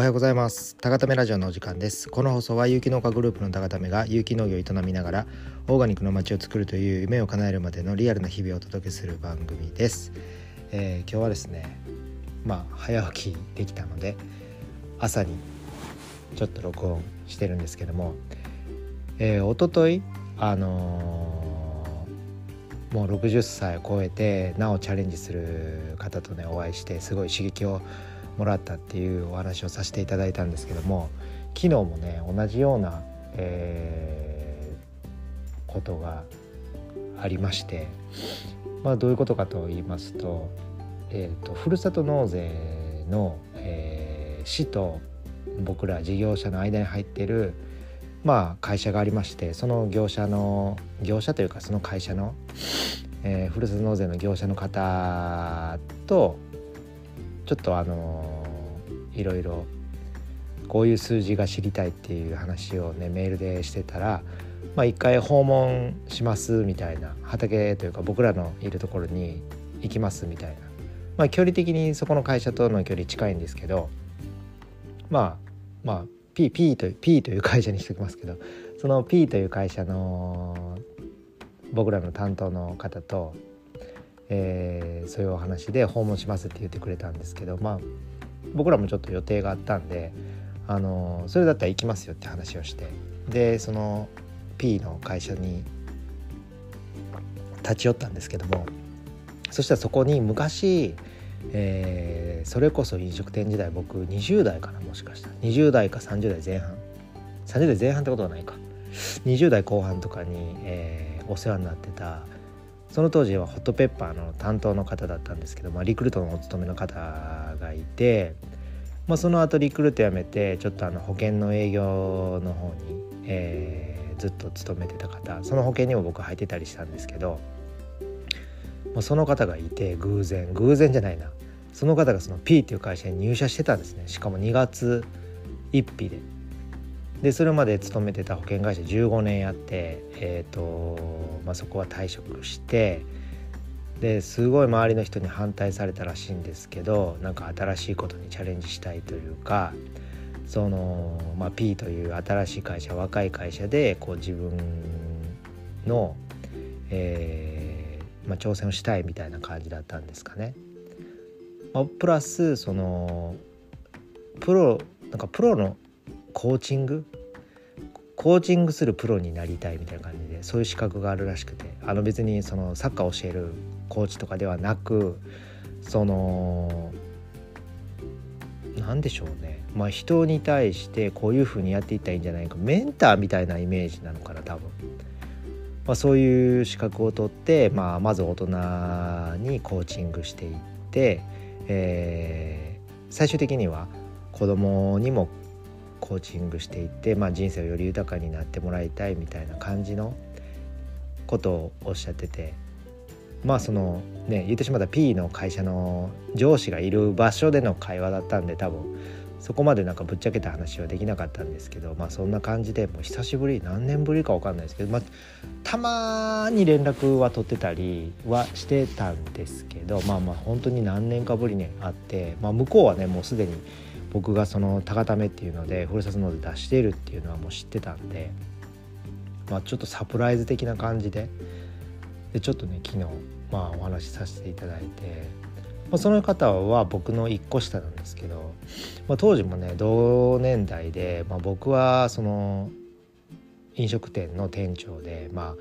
おはようございます。高ためラジオのお時間です。この放送は有機農家グループの高ためが有機農業を営みながらオーガニックの街を作るという夢を叶えるまでのリアルな日々をお届けする番組です、えー、今日はですねまあ早起きできたので朝にちょっと録音してるんですけども、えー、一昨日あのー、もう60歳を超えてなおチャレンジする方とねお会いしてすごい刺激をもらったっていうお話をさせていただいたんですけども昨日もね同じような、えー、ことがありまして、まあ、どういうことかと言いますと,、えーと、ふるさと納税の、えー、市と僕ら事業者の間に入ってるまあ会社がありましてその業者の業者というかその会社の、えー、ふるさと納税の業者の方とちょっとあのいろいろこういう数字が知りたいっていう話をねメールでしてたらまあ一回訪問しますみたいな畑というか僕らのいるところに行きますみたいな。まあ距離的にそこの会社との距離近いんですけどまあまあ P, P と P という会社にしておきますけどその P という会社の僕らの担当の方と、えー、そういうお話で訪問しますって言ってくれたんですけどまあ僕らもちょっと予定があったんであのそれだったら行きますよって話をしてでその P の会社に立ち寄ったんですけどもそしたらそこに昔えー、それこそ飲食店時代僕20代かなもしかしたら。20代か30代前半。30代前半ってことはないか。20代後半とかに、えー、お世話になってたその当時はホットペッパーの担当の方だったんですけど、まあ、リクルートのお勤めの方がいて、まあ、その後リクルート辞めてちょっとあの保険の営業の方に、えー、ずっと勤めてた方その保険にも僕入ってたりしたんですけどまあ、その方がいて偶然偶然じゃないな。その方がその P っていう会社に入社してたんですね。しかも2月1日で。でそれまで勤めてた保険会社15年やってえ、ー、と、まあ、そこは退職してですごい周りの人に反対されたらしいんですけどなんか新しいことにチャレンジしたいというかその、まあ、P という新しい会社若い会社でこう自分の、えーまあ、挑戦をしたいみたいな感じだったんですかね。まあ、プラスそのプロなんかプロのコーチング？コーチングするプロになりたいみたいな感じでそういう資格があるらしくて。あの別にそのサッカー教えるコーチとかではなくその何でしょうね。まあ人に対してこういうふうにやっていったらいいんじゃないか。メンターみたいなイメージなのかな多分。まあ、そういう資格を取って、まあ、まず大人にコーチングしていって、えー、最終的には子供にもコーチングしていって、まあ、人生をより豊かになってもらいたいみたいな感じのことをおっしゃっててまあそのね言ってしまった P の会社の上司がいる場所での会話だったんで多分そこまでなんかぶっちゃけた話はできなかったんですけどまあそんな感じでもう久しぶり何年ぶりか分かんないですけど、まあ、たまに連絡は取ってたりはしてたんですけどまあまあ本当に何年かぶりに会って、まあ、向こうはねもうすでに僕がその高ためっていうのでふるさと納税出しているっていうのはもう知ってたんで、まあ、ちょっとサプライズ的な感じででちょっとね昨日まあお話しさせていただいて。まあ、その方は僕の1個下なんですけど、まあ、当時もね同年代で、まあ、僕はその飲食店の店長で、まあ、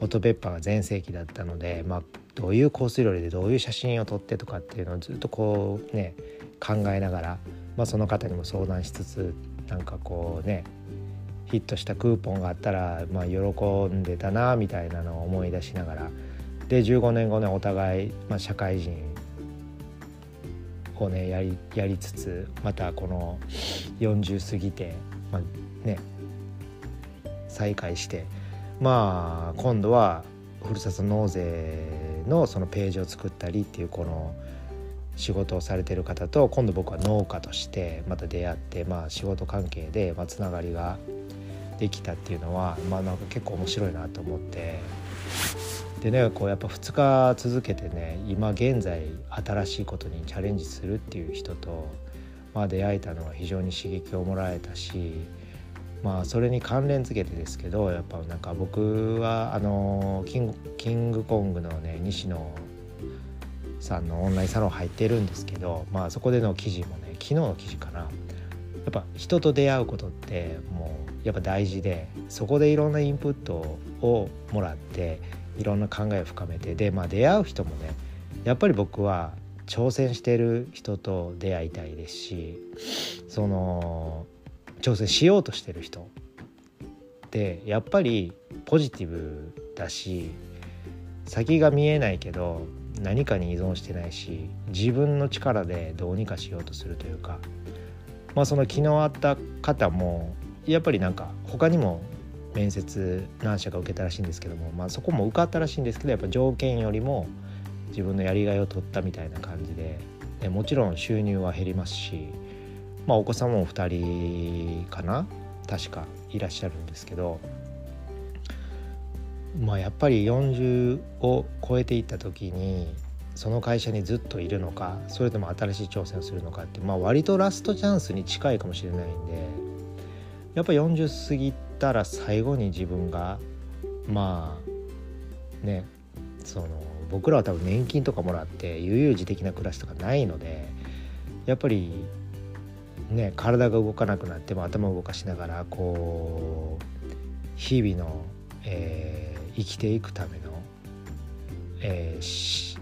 ホットペッパーが全盛期だったので、まあ、どういうコース料理でどういう写真を撮ってとかっていうのをずっとこうね考えながら、まあ、その方にも相談しつつなんかこうねヒットしたクーポンがあったら、まあ、喜んでたなみたいなのを思い出しながら。で15年後ねお互い、まあ、社会人をねやりやりつつまたこの40過ぎて、まあ、ね再開してまあ今度はふるさと納税のそのページを作ったりっていうこの仕事をされてる方と今度僕は農家としてまた出会ってまあ仕事関係でまあつながりができたっていうのはまあなんか結構面白いなと思って。でねこうやっぱ2日続けてね今現在新しいことにチャレンジするっていう人とまあ、出会えたのは非常に刺激をもらえたしまあそれに関連付けてですけどやっぱなんか僕はあのキングキングコングのね西野さんのオンラインサロン入ってるんですけどまあそこでの記事もね昨日の記事かな。やっぱ人と出会うことってもうやっぱ大事でそこでいろんなインプットをもらっていろんな考えを深めてでまあ出会う人もねやっぱり僕は挑戦してる人と出会いたいですしその挑戦しようとしてる人ってやっぱりポジティブだし先が見えないけど何かに依存してないし自分の力でどうにかしようとするというかまあその昨日会った方もやっぱりなんか他にも面接何社か受けたらしいんですけども、まあ、そこも受かったらしいんですけどやっぱ条件よりも自分のやりがいを取ったみたいな感じででもちろん収入は減りますし、まあ、お子さんも2人かな確かいらっしゃるんですけど、まあ、やっぱり40を超えていった時にその会社にずっといるのかそれとも新しい挑戦をするのかって、まあ、割とラストチャンスに近いかもしれないんでやっぱ40過ぎたら最後に自分がまあねその僕らは多分年金とかもらって悠々自適な暮らしとかないのでやっぱりね体が動かなくなっても頭を動かしながらこう日々の、えー、生きていくための、えー、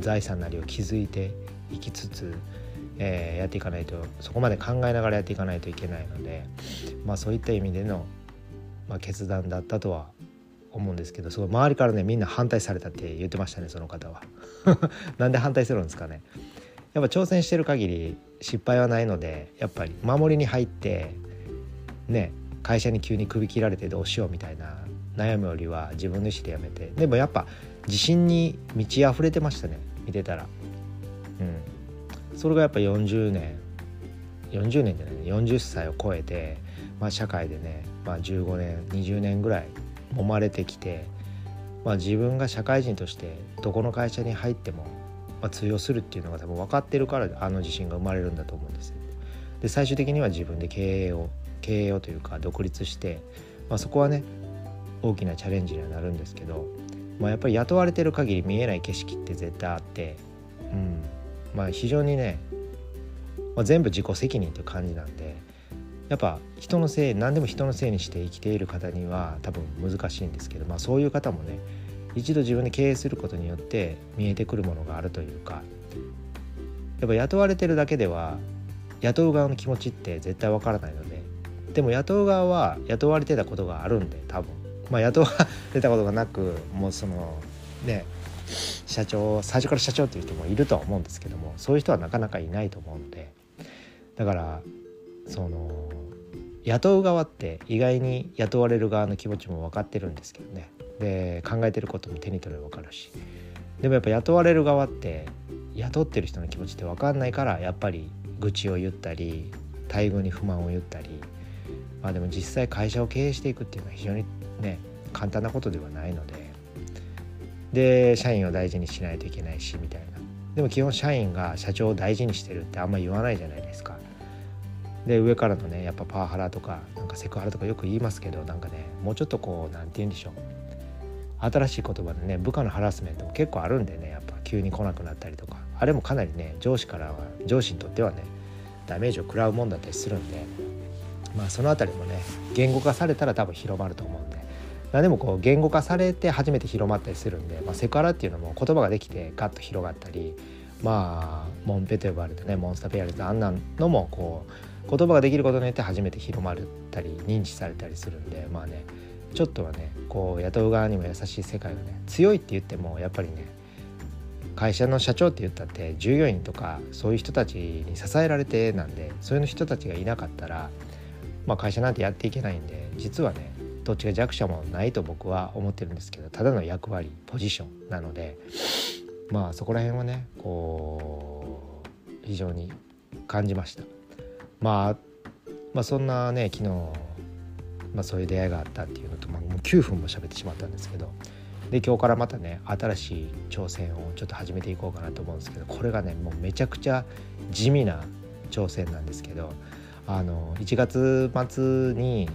財産なりを築いていきつつ、えー、やっていかないとそこまで考えながらやっていかないといけないので、まあ、そういった意味での、まあ、決断だったとは思うんですけどすごい周りからねみんな反対されたって言ってましたねその方は。なんで反対するんですかねやっぱ挑戦してる限り失敗はないのでやっぱり守りに入ってね会社に急に首切られてどうしようみたいな悩むよりは自分の意思でやめて。でもやっぱ自信に満ち溢れてましたね。見てたら。うん。それがやっぱ40年。40年じゃない40歳を超えて、まあ、社会でね、まあ、15年20年ぐらい揉まれてきて、まあ、自分が社会人としてどこの会社に入っても、まあ、通用するっていうのが多分分かってるからあの自信が生まれるんだと思うんですよ。で最終的には自分で経営を経営をというか独立して、まあ、そこはね大きなチャレンジにはなるんですけど、まあ、やっぱり雇われてる限り見えない景色って絶対あって、うん。まあ、非常にね、まあ、全部自己責任という感じなんでやっぱ人のせい何でも人のせいにして生きている方には多分難しいんですけど、まあ、そういう方もね一度自分で経営することによって見えてくるものがあるというかやっぱ雇われてるだけでは雇う側の気持ちって絶対わからないのででも雇う側は雇われてたことがあるんで多分。まあ雇われたことがなくもうそのね社長最初から社長っていう人もいるとは思うんですけどもそういう人はなかなかいないと思うので。だからその雇う側って意外に雇われる側の気持ちも分かってるんですけどね。で考えてることも手に取れば分かるし。でもやっぱ雇われる側って雇ってる人の気持ちって分かんないからやっぱり愚痴を言ったり待遇に不満を言ったりまあでも実際会社を経営していくっていうのは非常にね簡単なことではないので。で社員を大事にしないといけないしみたいな。でも基本社員が社長を大事にしてるってあんま言わないじゃないですか。で上からのねやっぱパワハラとかなんかセクハラとかよく言いますけどなんかねもうちょっとこう何て言うんでしょう。新しい言葉でね部下のハラスメントも結構あるんでねやっぱ急に来なくなったりとか。あれもかなりね上司からは上司にとってはねダメージを食らうもんだったりするんで。まあその辺りもね言語化されたら多分広まると思うんで。でもこう言語化されて初めて広まったりするんで、まあ、セクハラっていうのも言葉ができてガッと広がったりまあモンペと呼ばれてねモンスターペアレスあんなのもこう言葉ができることによって初めて広まったり認知されたりするんでまあねちょっとはねこう雇う側にも優しい世界がね強いって言ってもやっぱりね会社の社長って言ったって従業員とかそういう人たちに支えられてなんでそういう人たちがいなかったら、まあ、会社なんてやっていけないんで実はねどっちが弱者もないと僕は思ってるんですけどただの役割ポジションなのでまあそこら辺はねこう非常に感じました。まあ、まあそんなね昨日、まあ、そういう出会いがあったっていうのと、まあ、もう9分も喋ってしまったんですけどで今日からまたね新しい挑戦をちょっと始めていこうかなと思うんですけどこれがねもうめちゃくちゃ地味な挑戦なんですけどあの1月末に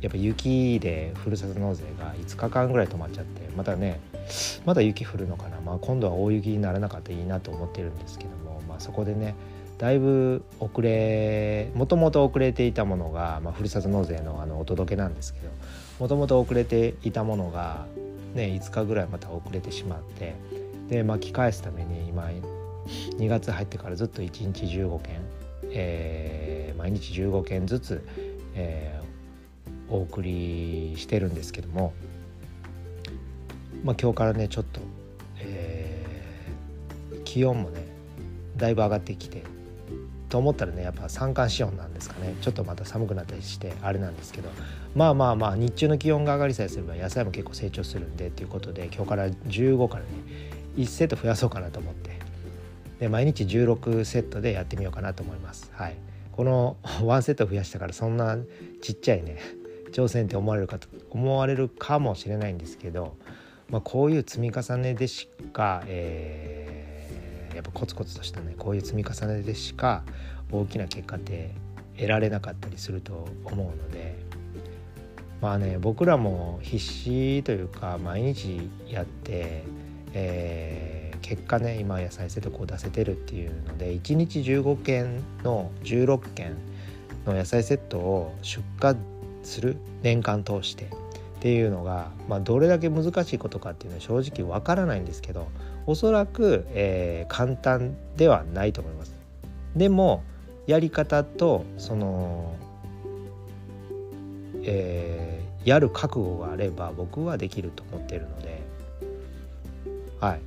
やっぱ雪でふるさと納税が5日間ぐらい止まっちゃってまたねまだ雪降るのかな、まあ、今度は大雪にならなかったらいいなと思ってるんですけども、まあ、そこでねだいぶ遅れもともと遅れていたものが、まあ、ふるさと納税のあのお届けなんですけどもともと遅れていたものが、ね、5日ぐらいまた遅れてしまってで巻き返すために今2月入ってからずっと1日15件、えー、毎日15件ずつ、えー、お送りしてるんですけども、まあ、今日からねちょっと、えー、気温もねだいぶ上がってきてと思ったらねやっぱ三寒四温なんですかねちょっとまた寒くなったりしてあれなんですけどまあまあまあ日中の気温が上がりさえすれば野菜も結構成長するんでということで今日から15からね1セット増やそうかなと思ってで毎日16セットでやってみようかなと思います。はい、この 1セット増やしたからそんなちっちゃいね挑戦って思われるかと思われるかもしれないんですけど、まあ、こういう積み重ねでしか、えー、やっぱコツコツとしたねこういう積み重ねでしか大きな結果って得られなかったりすると思うのでまあね僕らも必死というか毎日やって、えー結果ね今野菜セットこう出せてるっていうので1日15件の16件の野菜セットを出荷する年間通してっていうのが、まあ、どれだけ難しいことかっていうのは正直わからないんですけどおそらく、えー、簡単ではないと思います。でもやり方とその、えー、やる覚悟があれば僕はできると思っているのではい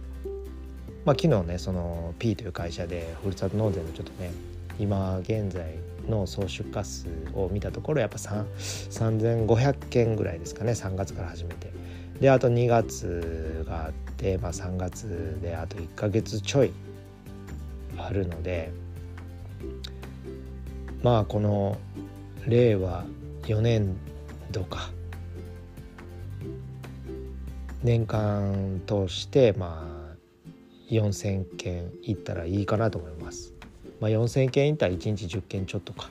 まあ、昨日ねその P という会社でふるさと納税のちょっとね今現在の総出荷数を見たところやっぱ3500件ぐらいですかね3月から始めてであと2月があって、まあ、3月であと1ヶ月ちょいあるのでまあこの令和4年度か年間通してまあ4,000件いったらいいかなと思います。まあ、4,000件いたら1日10件ちょっとか。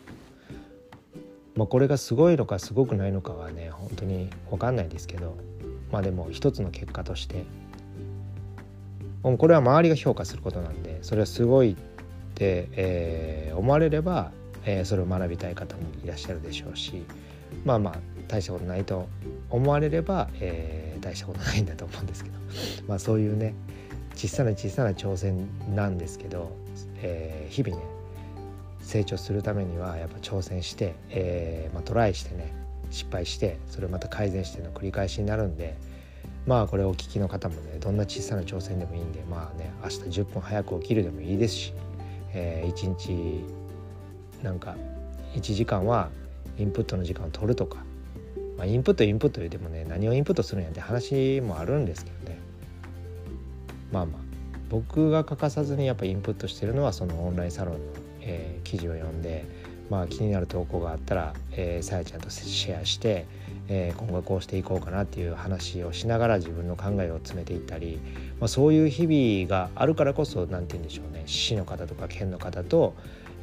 まあ、これがすごいのかすごくないのかはね本当に分かんないですけど。まあでも一つの結果として。これは周りが評価することなんでそれはすごいって、えー、思われれば、えー、それを学びたい方もいらっしゃるでしょうし。まあまあ大したことないと思われれば、えー、大したことないんだと思うんですけど。まあそういうね小さな小さな挑戦なんですけど、えー、日々ね成長するためにはやっぱ挑戦して、えーまあ、トライしてね失敗してそれをまた改善しての繰り返しになるんでまあこれをお聞きの方もねどんな小さな挑戦でもいいんでまあね明日10分早く起きるでもいいですし、えー、1日なんか1時間はインプットの時間を取るとか、まあ、インプットインプット言うてもね何をインプットするんやって話もあるんですけどね。まあまあ僕が欠かさずにやっぱインプットしてるのはそのオンラインサロンの、えー、記事を読んで、まあ、気になる投稿があったらさや、えー、ちゃんとシェアして、えー、今後はこうしていこうかなっていう話をしながら自分の考えを詰めていったり、まあ、そういう日々があるからこそ何て言うんでしょうね市の方とか県の方と、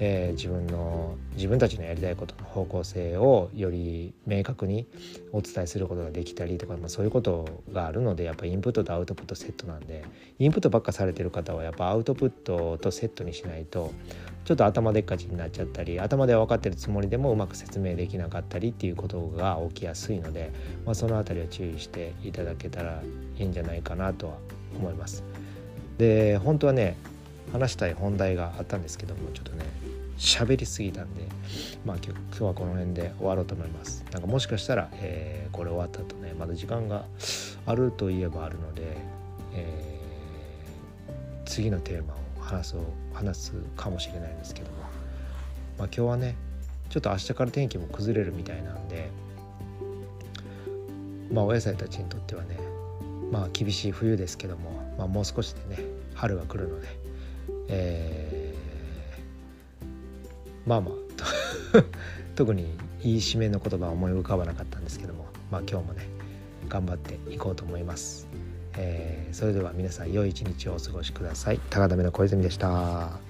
えー、自分の自分たちのやりたいことの方向性をより明確にお伝えすることができたりとか、まあ、そういうことがあるのでやっぱインプットとアウトプットセットなんでインプットばっかされてる方はやっぱアウトプットとセットにしないとちょっと頭でっかちになっちゃったり頭では分かってるつもりでもうまく説明できなかったりっていうことが起きやすいので、まあ、その辺りは注意していただけたらいいんじゃないかなとは思います。で本当はね話したい本題があったんですけどもちょっとね喋りすぎたんでまあ今日はこの辺で終わろうと思います。なんかもしかしたら、えー、これ終わった後ねまだ時間があるといえばあるので、えー、次のテーマを話そう話すかもしれないんですけども。まあ今日はねちょっと明日から天気も崩れるみたいなんでまあお野菜たちにとってはねまあ厳しい冬ですけども、まあ、もう少しでね春が来るので、えー、まあまあ特に言い締めの言葉は思い浮かばなかったんですけどもまあ今日もね頑張っていこうと思います、えー、それでは皆さん良い一日をお過ごしください。高田目の小泉でした。